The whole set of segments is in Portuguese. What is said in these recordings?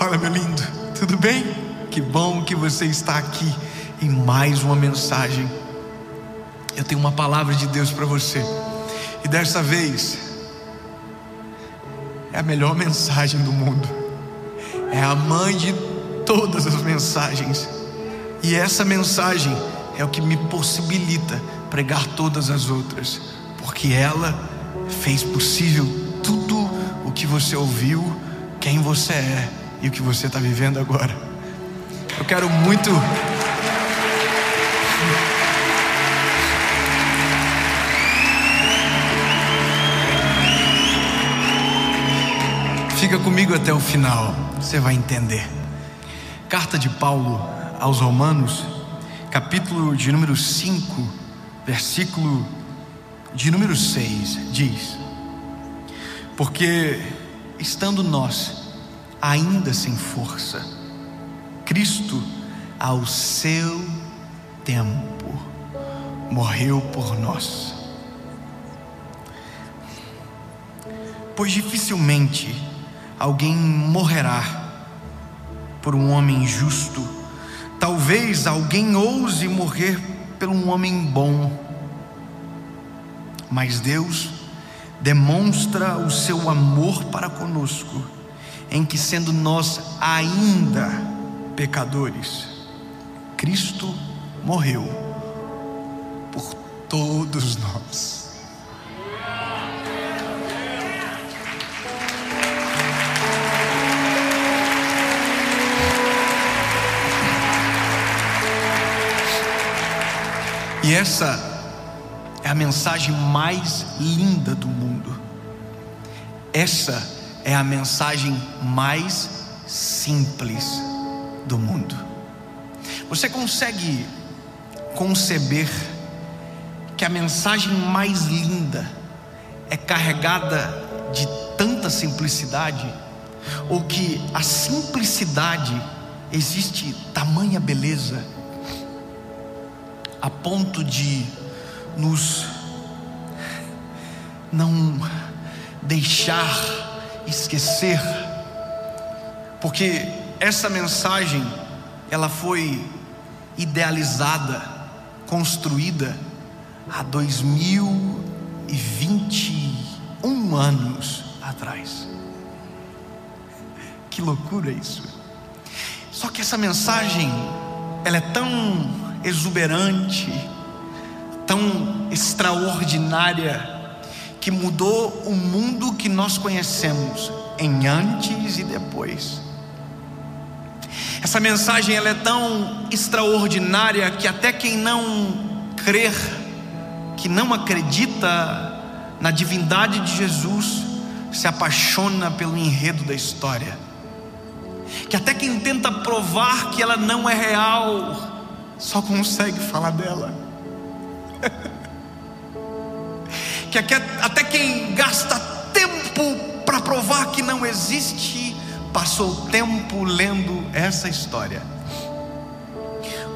Fala, meu lindo, tudo bem? Que bom que você está aqui em mais uma mensagem. Eu tenho uma palavra de Deus para você, e dessa vez é a melhor mensagem do mundo, é a mãe de todas as mensagens, e essa mensagem é o que me possibilita pregar todas as outras, porque ela fez possível tudo o que você ouviu, quem você é e o que você está vivendo agora. Eu quero muito. Fica comigo até o final, você vai entender. Carta de Paulo aos Romanos, capítulo de número 5, versículo de número 6, diz: Porque estando nós ainda sem força. Cristo, ao seu tempo, morreu por nós. Pois dificilmente alguém morrerá por um homem justo. Talvez alguém ouse morrer por um homem bom. Mas Deus demonstra o seu amor para conosco em que, sendo nós ainda pecadores, Cristo morreu por todos nós. E essa é a mensagem mais linda do mundo. Essa é a mensagem mais simples do mundo. Você consegue conceber que a mensagem mais linda é carregada de tanta simplicidade? Ou que a simplicidade existe tamanha beleza a ponto de nos não deixar esquecer, porque essa mensagem ela foi idealizada, construída há 2021 anos atrás. Que loucura isso! Só que essa mensagem ela é tão exuberante, tão extraordinária que mudou o mundo que nós conhecemos em antes e depois. Essa mensagem ela é tão extraordinária que até quem não crer, que não acredita na divindade de Jesus, se apaixona pelo enredo da história. Que até quem tenta provar que ela não é real, só consegue falar dela. que até quem gasta tempo para provar que não existe, passou tempo lendo essa história,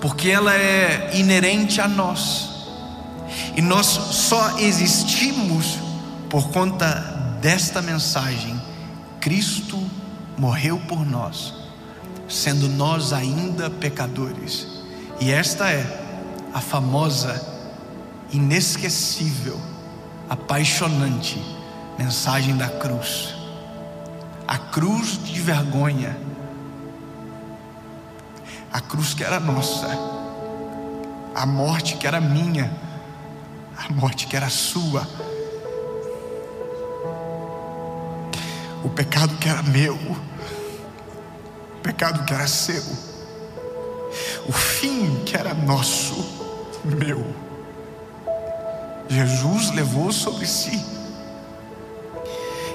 porque ela é inerente a nós, e nós só existimos por conta desta mensagem: Cristo morreu por nós, sendo nós ainda pecadores, e esta é a famosa, inesquecível, apaixonante mensagem da cruz. A cruz de vergonha. A cruz que era nossa. A morte que era minha. A morte que era sua. O pecado que era meu. O pecado que era seu. O fim que era nosso, meu. Jesus levou sobre si.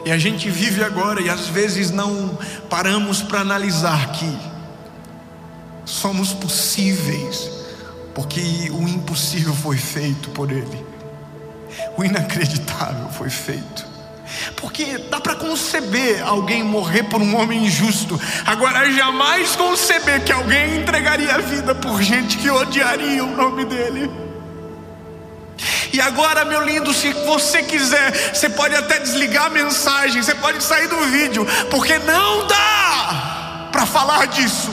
E a gente vive agora e às vezes não paramos para analisar que somos possíveis, porque o impossível foi feito por Ele, o inacreditável foi feito. Porque dá para conceber alguém morrer por um homem injusto, agora jamais conceber que alguém entregaria a vida por gente que odiaria o nome dele. E agora, meu lindo, se você quiser, você pode até desligar a mensagem, você pode sair do vídeo, porque não dá para falar disso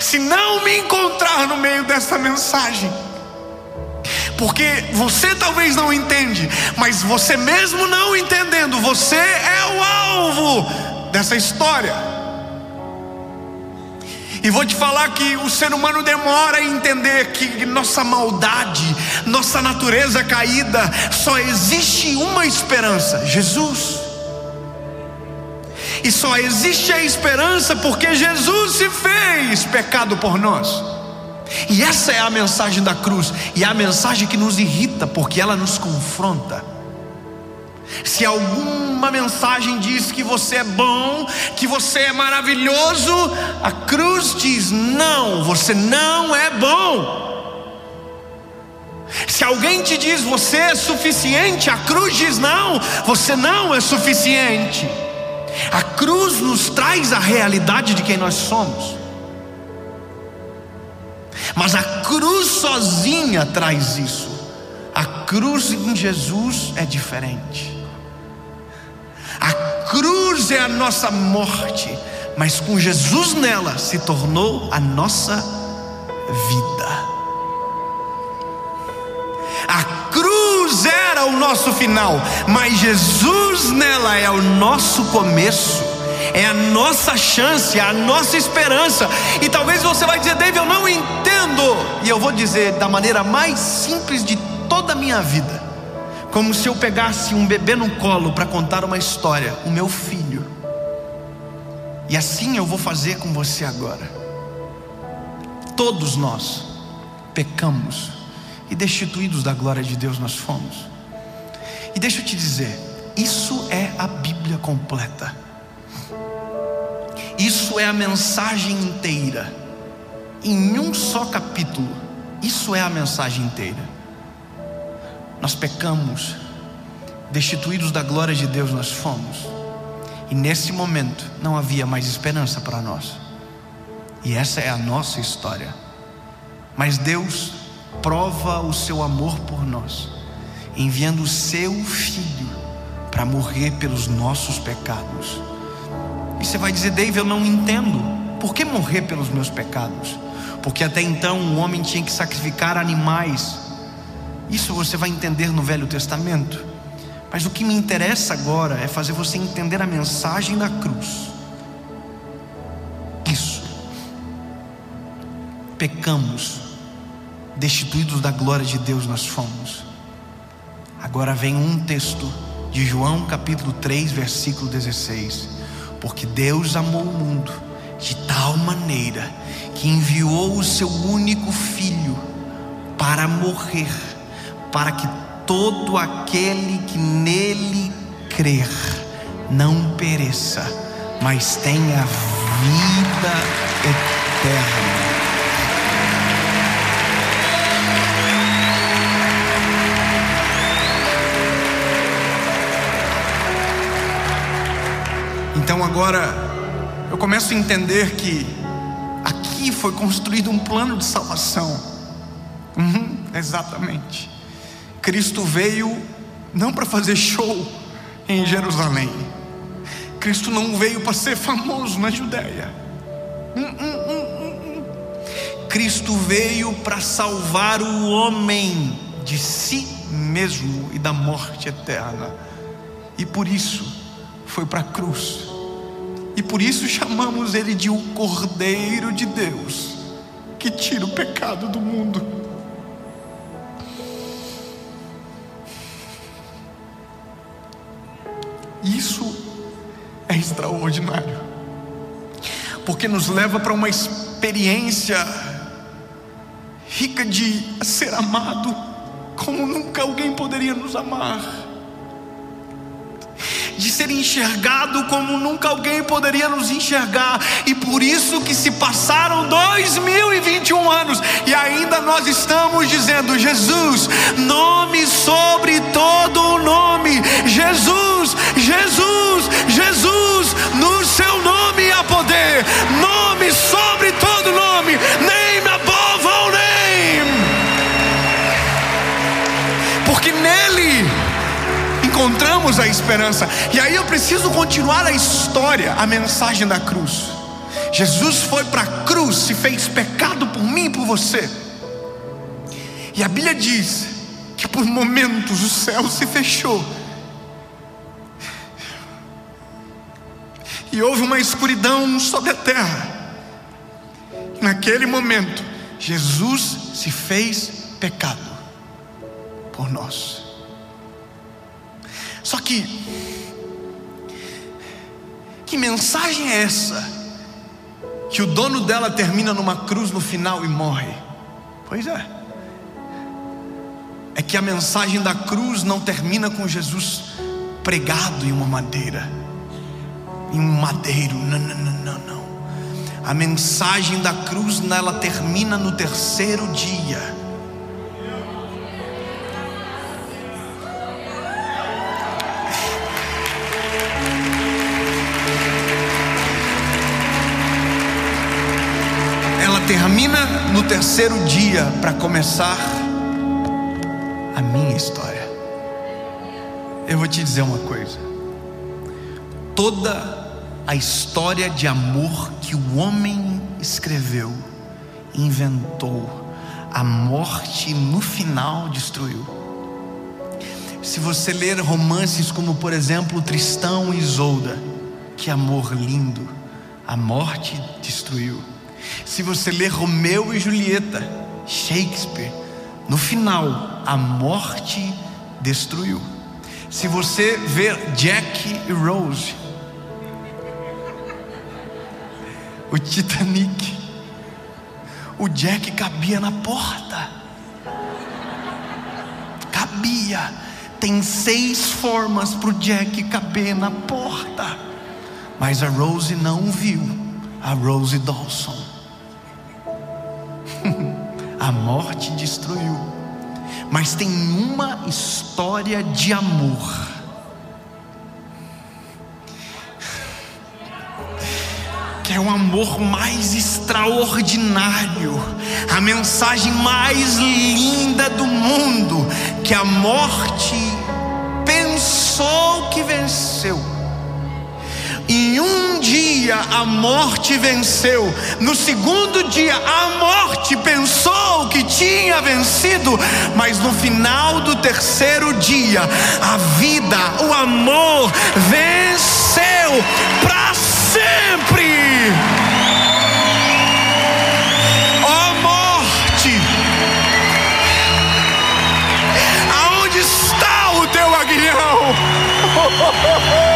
se não me encontrar no meio dessa mensagem. Porque você talvez não entende, mas você mesmo não entendendo, você é o alvo dessa história. E vou te falar que o ser humano demora a entender que nossa maldade, nossa natureza caída, só existe uma esperança: Jesus. E só existe a esperança porque Jesus se fez pecado por nós. E essa é a mensagem da cruz, e é a mensagem que nos irrita, porque ela nos confronta. Se alguma mensagem diz que você é bom, que você é maravilhoso, a cruz diz: não, você não é bom. Se alguém te diz você é suficiente, a cruz diz: não, você não é suficiente. A cruz nos traz a realidade de quem nós somos. Mas a cruz sozinha traz isso. A cruz em Jesus é diferente. Cruz é a nossa morte, mas com Jesus nela se tornou a nossa vida. A cruz era o nosso final, mas Jesus nela é o nosso começo, é a nossa chance, é a nossa esperança. E talvez você vai dizer, David, eu não entendo. E eu vou dizer da maneira mais simples de toda a minha vida, como se eu pegasse um bebê no colo para contar uma história, o meu filho. E assim eu vou fazer com você agora. Todos nós pecamos e destituídos da glória de Deus nós fomos. E deixa eu te dizer, isso é a Bíblia completa. Isso é a mensagem inteira. Em um só capítulo, isso é a mensagem inteira. Nós pecamos, destituídos da glória de Deus nós fomos. E nesse momento não havia mais esperança para nós. E essa é a nossa história. Mas Deus prova o seu amor por nós, enviando o seu filho para morrer pelos nossos pecados. E você vai dizer, David, eu não entendo. Por que morrer pelos meus pecados? Porque até então o homem tinha que sacrificar animais. Isso você vai entender no Velho Testamento. Mas o que me interessa agora é fazer você entender a mensagem da cruz. Isso. Pecamos destituídos da glória de Deus nós fomos. Agora vem um texto de João capítulo 3, versículo 16. Porque Deus amou o mundo de tal maneira que enviou o seu único filho para morrer, para que todo aquele que nele crer não pereça, mas tenha vida eterna. Então agora eu começo a entender que aqui foi construído um plano de salvação. Uhum, exatamente. Cristo veio não para fazer show em Jerusalém. Cristo não veio para ser famoso na Judéia. Hum, hum, hum, Cristo veio para salvar o homem de si mesmo e da morte eterna. E por isso foi para a cruz. E por isso chamamos ele de o Cordeiro de Deus, que tira o pecado do mundo. Extraordinário, porque nos leva para uma experiência rica de ser amado como nunca alguém poderia nos amar de ser enxergado como nunca alguém poderia nos enxergar, e por isso que se passaram 2021 anos e ainda nós estamos dizendo: Jesus, nome sobre todo o nome, Jesus, Jesus, Jesus, no seu nome há poder, nome sobre a esperança. E aí eu preciso continuar a história, a mensagem da cruz. Jesus foi para a cruz, se fez pecado por mim e por você. E a Bíblia diz que por momentos o céu se fechou. E houve uma escuridão sobre a terra. Naquele momento, Jesus se fez pecado por nós. Só que, que mensagem é essa? Que o dono dela termina numa cruz no final e morre. Pois é. É que a mensagem da cruz não termina com Jesus pregado em uma madeira, em um madeiro. Não, não, não, não, não. A mensagem da cruz ela termina no terceiro dia. Termina no terceiro dia para começar a minha história. Eu vou te dizer uma coisa. Toda a história de amor que o homem escreveu, inventou, a morte no final destruiu. Se você ler romances como, por exemplo, Tristão e Isolda, que amor lindo, a morte destruiu. Se você ler Romeu e Julieta, Shakespeare, no final, a morte destruiu. Se você ver Jack e Rose, o Titanic. O Jack cabia na porta. Cabia. Tem seis formas para o Jack caber na porta. Mas a Rose não viu. A Rose Dawson. A morte destruiu. Mas tem uma história de amor que é o amor mais extraordinário, a mensagem mais linda do mundo, que a morte pensou que venceu. Em um dia a morte venceu, no segundo dia a morte pensou que tinha vencido, mas no final do terceiro dia a vida, o amor venceu para sempre. Ó oh, morte, aonde está o teu aguilhão?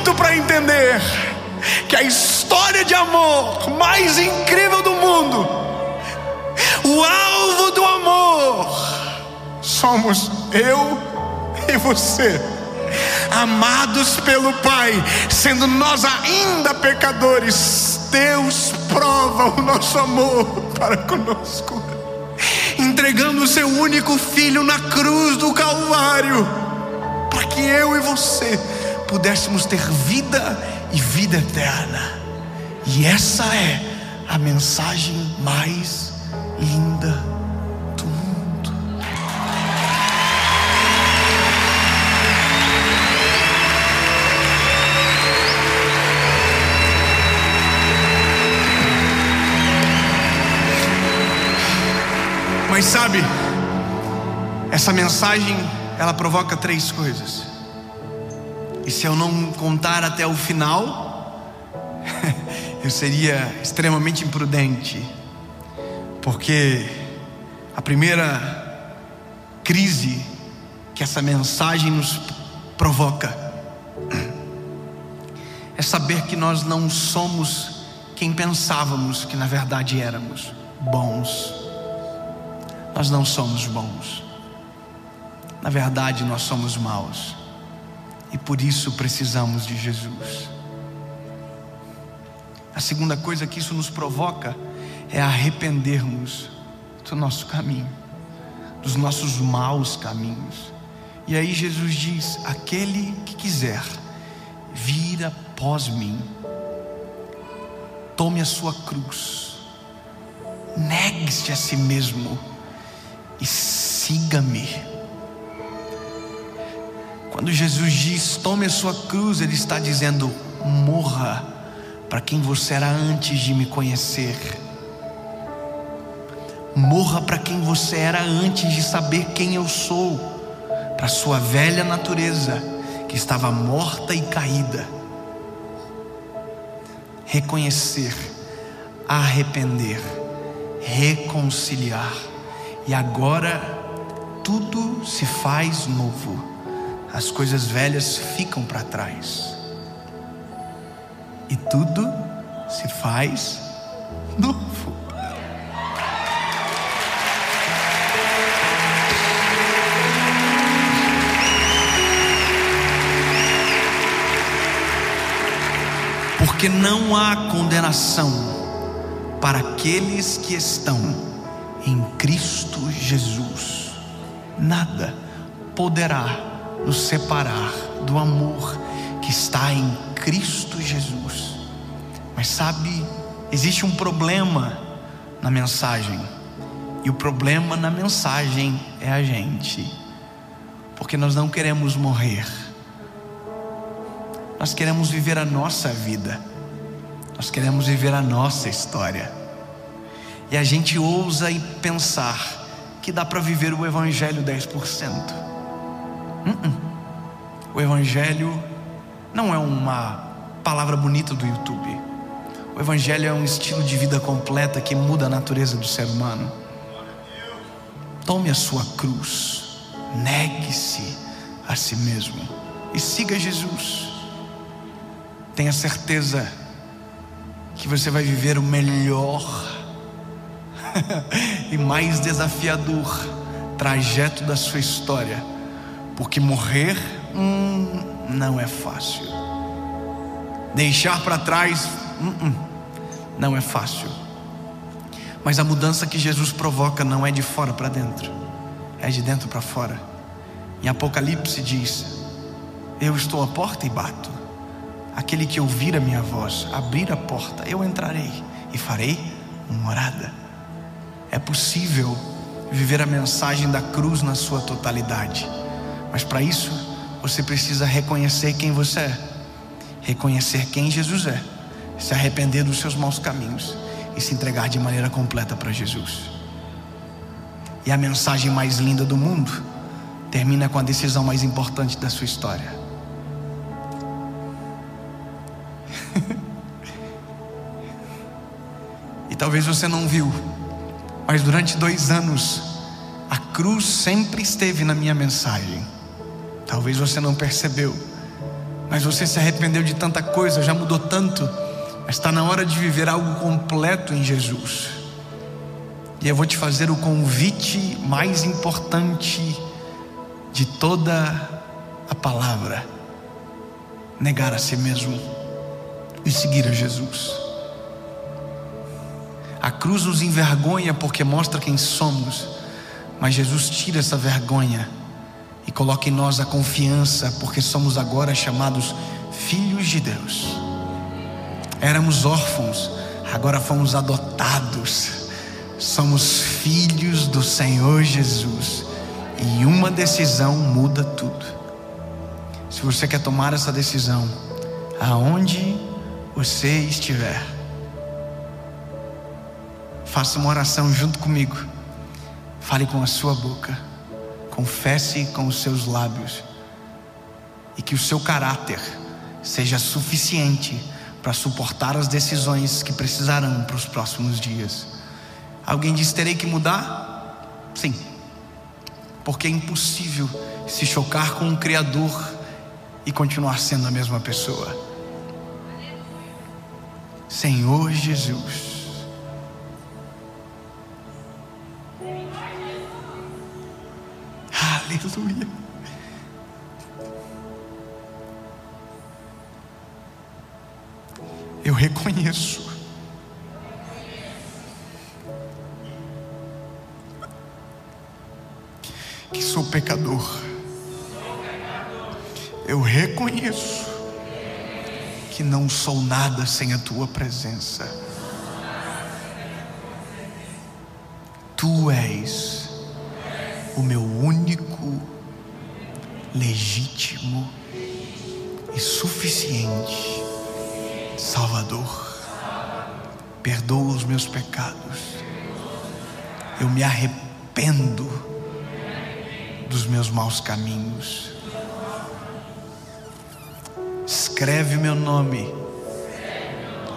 muito para entender que a história de amor mais incrível do mundo, o alvo do amor, somos eu e você, amados pelo Pai, sendo nós ainda pecadores, Deus prova o nosso amor para conosco, entregando o seu único filho na cruz do Calvário, para que eu e você pudéssemos ter vida e vida eterna. E essa é a mensagem mais linda Mas sabe, essa mensagem ela provoca três coisas. E se eu não contar até o final, eu seria extremamente imprudente. Porque a primeira crise que essa mensagem nos provoca é saber que nós não somos quem pensávamos que na verdade éramos bons nós não somos bons. Na verdade, nós somos maus. E por isso precisamos de Jesus. A segunda coisa que isso nos provoca é arrependermos do nosso caminho, dos nossos maus caminhos. E aí Jesus diz: aquele que quiser vir após mim, tome a sua cruz, negue-se a si mesmo e siga-me. Quando Jesus diz: tome a sua cruz, Ele está dizendo: morra para quem você era antes de me conhecer. Morra para quem você era antes de saber quem eu sou, para sua velha natureza que estava morta e caída. Reconhecer, arrepender, reconciliar, e agora tudo se faz novo, as coisas velhas ficam para trás, e tudo se faz novo. porque não há condenação para aqueles que estão em Cristo Jesus. Nada poderá nos separar do amor que está em Cristo Jesus. Mas sabe, existe um problema na mensagem, e o problema na mensagem é a gente, porque nós não queremos morrer nós queremos viver a nossa vida, nós queremos viver a nossa história. E a gente ousa e pensar que dá para viver o Evangelho 10%. Uh -uh. O Evangelho não é uma palavra bonita do YouTube. O Evangelho é um estilo de vida completa que muda a natureza do ser humano. Tome a sua cruz, negue-se a si mesmo e siga Jesus. Tenha certeza que você vai viver o melhor e mais desafiador trajeto da sua história, porque morrer hum, não é fácil, deixar para trás hum, hum, não é fácil, mas a mudança que Jesus provoca não é de fora para dentro, é de dentro para fora. Em Apocalipse diz: Eu estou à porta e bato. Aquele que ouvir a minha voz, abrir a porta, eu entrarei e farei morada. É possível viver a mensagem da cruz na sua totalidade, mas para isso você precisa reconhecer quem você é, reconhecer quem Jesus é, se arrepender dos seus maus caminhos e se entregar de maneira completa para Jesus. E a mensagem mais linda do mundo termina com a decisão mais importante da sua história. e talvez você não viu, mas durante dois anos, a cruz sempre esteve na minha mensagem. Talvez você não percebeu, mas você se arrependeu de tanta coisa, já mudou tanto, mas está na hora de viver algo completo em Jesus. E eu vou te fazer o convite mais importante de toda a palavra: negar a si mesmo e seguir a Jesus. A cruz nos envergonha porque mostra quem somos, mas Jesus tira essa vergonha e coloca em nós a confiança, porque somos agora chamados filhos de Deus. Éramos órfãos, agora fomos adotados. Somos filhos do Senhor Jesus. E uma decisão muda tudo. Se você quer tomar essa decisão, aonde você estiver, faça uma oração junto comigo. Fale com a sua boca, confesse com os seus lábios, e que o seu caráter seja suficiente para suportar as decisões que precisarão para os próximos dias. Alguém diz: terei que mudar? Sim, porque é impossível se chocar com um Criador e continuar sendo a mesma pessoa. Senhor Jesus. Aleluia. Eu reconheço. Que sou pecador. Eu reconheço que não sou nada sem a tua presença. Tu és o meu único legítimo e suficiente Salvador. Perdoa os meus pecados. Eu me arrependo dos meus maus caminhos. Escreve meu nome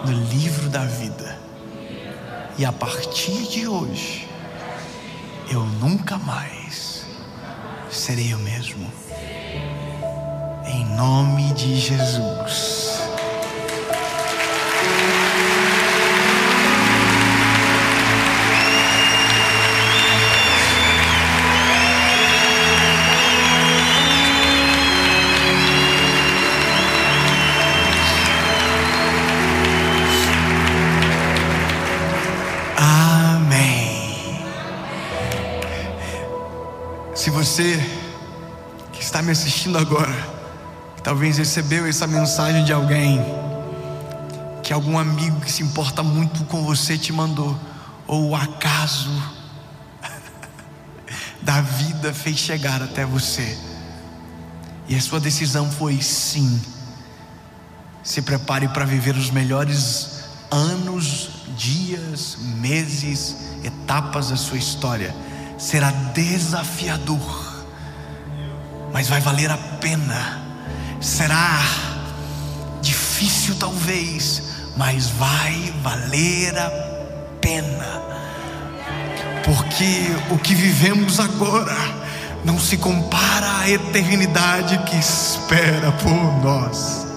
no livro da vida. E a partir de hoje, eu nunca mais serei o mesmo. Em nome de Jesus. Você que está me assistindo agora, que talvez recebeu essa mensagem de alguém, que algum amigo que se importa muito com você te mandou, ou o acaso da vida fez chegar até você, e a sua decisão foi sim. Se prepare para viver os melhores anos, dias, meses, etapas da sua história. Será desafiador mas vai valer a pena. Será difícil, talvez, mas vai valer a pena, porque o que vivemos agora não se compara à eternidade que espera por nós.